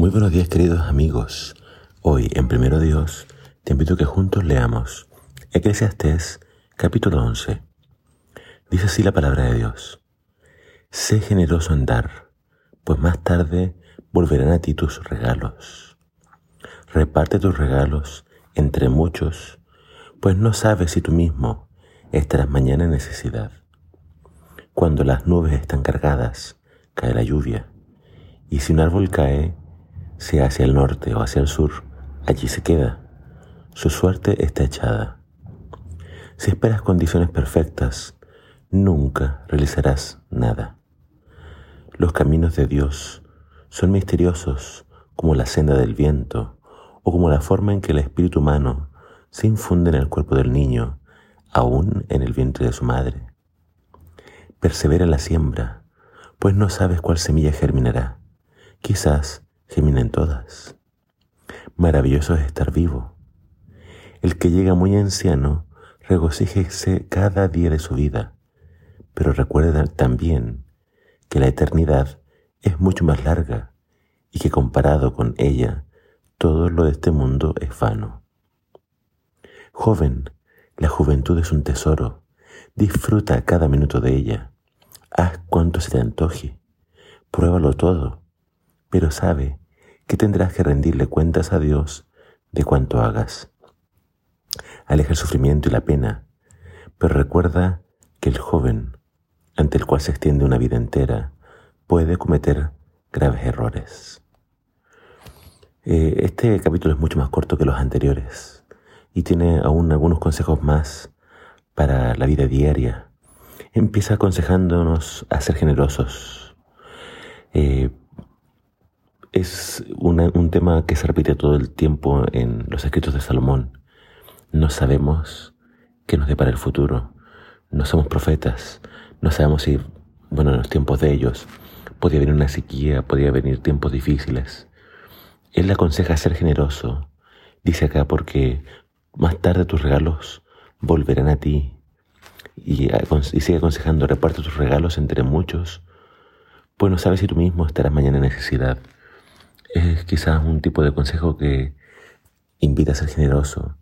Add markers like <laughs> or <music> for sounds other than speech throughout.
Muy buenos días queridos amigos. Hoy en Primero Dios te invito a que juntos leamos Eclesiastés capítulo 11. Dice así la palabra de Dios. Sé generoso en dar, pues más tarde volverán a ti tus regalos. Reparte tus regalos entre muchos, pues no sabes si tú mismo estarás mañana en necesidad. Cuando las nubes están cargadas, cae la lluvia, y si un árbol cae, sea hacia el norte o hacia el sur, allí se queda. Su suerte está echada. Si esperas condiciones perfectas, nunca realizarás nada. Los caminos de Dios son misteriosos como la senda del viento o como la forma en que el espíritu humano se infunde en el cuerpo del niño, aún en el vientre de su madre. Persevera la siembra, pues no sabes cuál semilla germinará. Quizás geminen todas. Maravilloso es estar vivo. El que llega muy anciano, regocíjese cada día de su vida, pero recuerda también que la eternidad es mucho más larga y que comparado con ella, todo lo de este mundo es vano. Joven, la juventud es un tesoro, disfruta cada minuto de ella, haz cuanto se te antoje, pruébalo todo, pero sabe que tendrás que rendirle cuentas a Dios de cuanto hagas. Aleja el sufrimiento y la pena, pero recuerda que el joven, ante el cual se extiende una vida entera, puede cometer graves errores. Eh, este capítulo es mucho más corto que los anteriores y tiene aún algunos consejos más para la vida diaria. Empieza aconsejándonos a ser generosos, eh, es un tema que se repite todo el tiempo en los escritos de Salomón. No sabemos qué nos depara el futuro. No somos profetas. No sabemos si, bueno, en los tiempos de ellos podía venir una sequía, podía venir tiempos difíciles. Él le aconseja ser generoso. Dice acá porque más tarde tus regalos volverán a ti. Y, y sigue aconsejando, reparte tus regalos entre muchos, pues no sabes si tú mismo estarás mañana en necesidad es quizás un tipo de consejo que invita a ser generoso,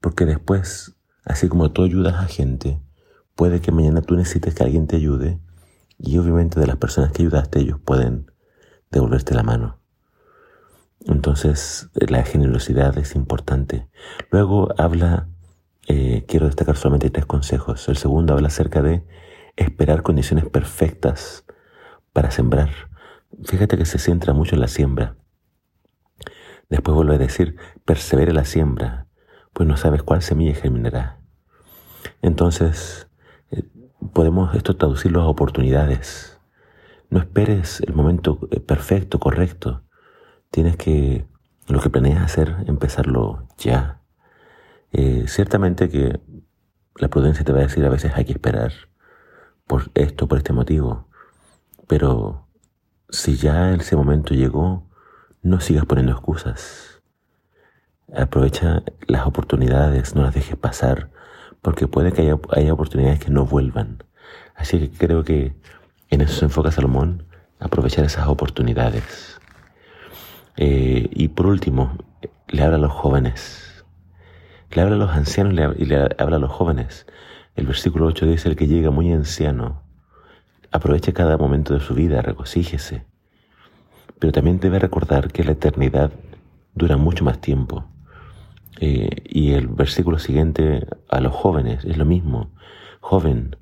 porque después, así como tú ayudas a gente, puede que mañana tú necesites que alguien te ayude y obviamente de las personas que ayudaste ellos pueden devolverte la mano. Entonces la generosidad es importante. Luego habla, eh, quiero destacar solamente tres consejos. El segundo habla acerca de esperar condiciones perfectas para sembrar. Fíjate que se centra mucho en la siembra. Después vuelve a decir, persevere la siembra, pues no sabes cuál semilla germinará. Entonces, eh, podemos esto traducirlo a oportunidades. No esperes el momento eh, perfecto, correcto. Tienes que, lo que planeas hacer, empezarlo ya. Eh, ciertamente que la prudencia te va a decir a veces hay que esperar por esto, por este motivo. Pero si ya ese momento llegó, no sigas poniendo excusas. Aprovecha las oportunidades, no las dejes pasar, porque puede que haya, oportunidades que no vuelvan. Así que creo que en eso se enfoca Salomón, aprovechar esas oportunidades. Eh, y por último, le habla a los jóvenes. Le habla a los ancianos y le habla a los jóvenes. El versículo 8 dice, el que llega muy anciano, aproveche cada momento de su vida, regocíjese pero también debe recordar que la eternidad dura mucho más tiempo. Eh, y el versículo siguiente a los jóvenes es lo mismo. Joven,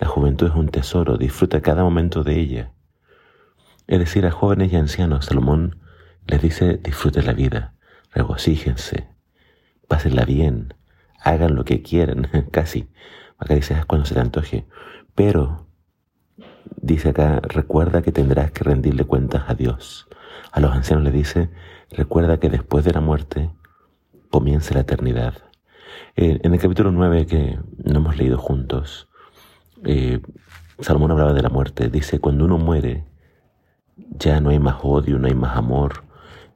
la juventud es un tesoro, disfruta cada momento de ella. Es decir, a jóvenes y ancianos, Salomón les dice, disfruten la vida, regocíjense, pásenla bien, hagan lo que quieran, <laughs> casi. Acá dice, cuando se te antoje. Pero dice acá, recuerda que tendrás que rendirle cuentas a Dios. A los ancianos le dice, recuerda que después de la muerte comienza la eternidad. Eh, en el capítulo 9 que no hemos leído juntos, eh, Salomón hablaba de la muerte. Dice, cuando uno muere, ya no hay más odio, no hay más amor,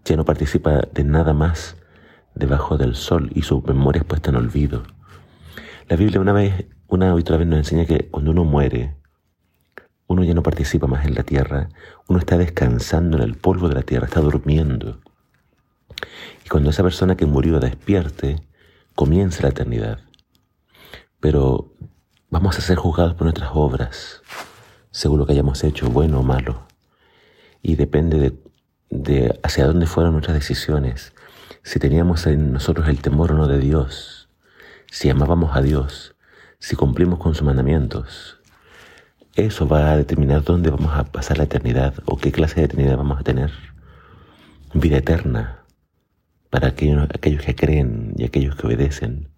ya no participa de nada más debajo del sol y su memoria es puesta en olvido. La Biblia una vez, una y otra vez nos enseña que cuando uno muere, uno ya no participa más en la tierra, uno está descansando en el polvo de la tierra, está durmiendo. Y cuando esa persona que murió despierte, comienza la eternidad. Pero vamos a ser juzgados por nuestras obras, según lo que hayamos hecho, bueno o malo. Y depende de, hacia dónde fueron nuestras decisiones, si teníamos en nosotros el temor o no de Dios, si amábamos a Dios, si cumplimos con sus mandamientos. Eso va a determinar dónde vamos a pasar la eternidad o qué clase de eternidad vamos a tener. Vida eterna para aquellos, que creen y aquellos que obedecen.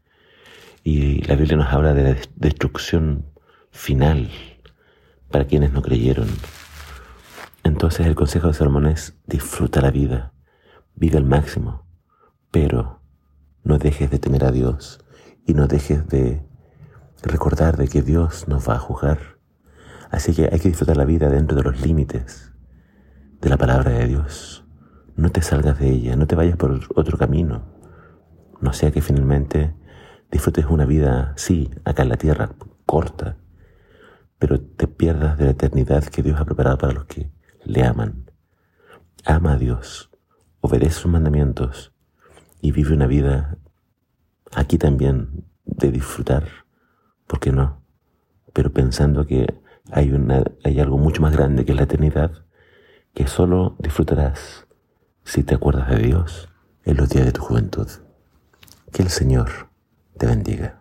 Y la Biblia nos habla de destrucción final para quienes no creyeron. Entonces el consejo de Salomón es disfruta la vida, vive al máximo, pero no dejes de temer a Dios y no dejes de recordar de que Dios nos va a juzgar. Así que hay que disfrutar la vida dentro de los límites de la palabra de Dios. No te salgas de ella, no te vayas por otro camino. No sea que finalmente disfrutes una vida, sí, acá en la tierra, corta, pero te pierdas de la eternidad que Dios ha preparado para los que le aman. Ama a Dios, obedece sus mandamientos y vive una vida aquí también de disfrutar, ¿por qué no? Pero pensando que hay, una, hay algo mucho más grande que la eternidad, que solo disfrutarás si te acuerdas de Dios en los días de tu juventud. Que el Señor te bendiga.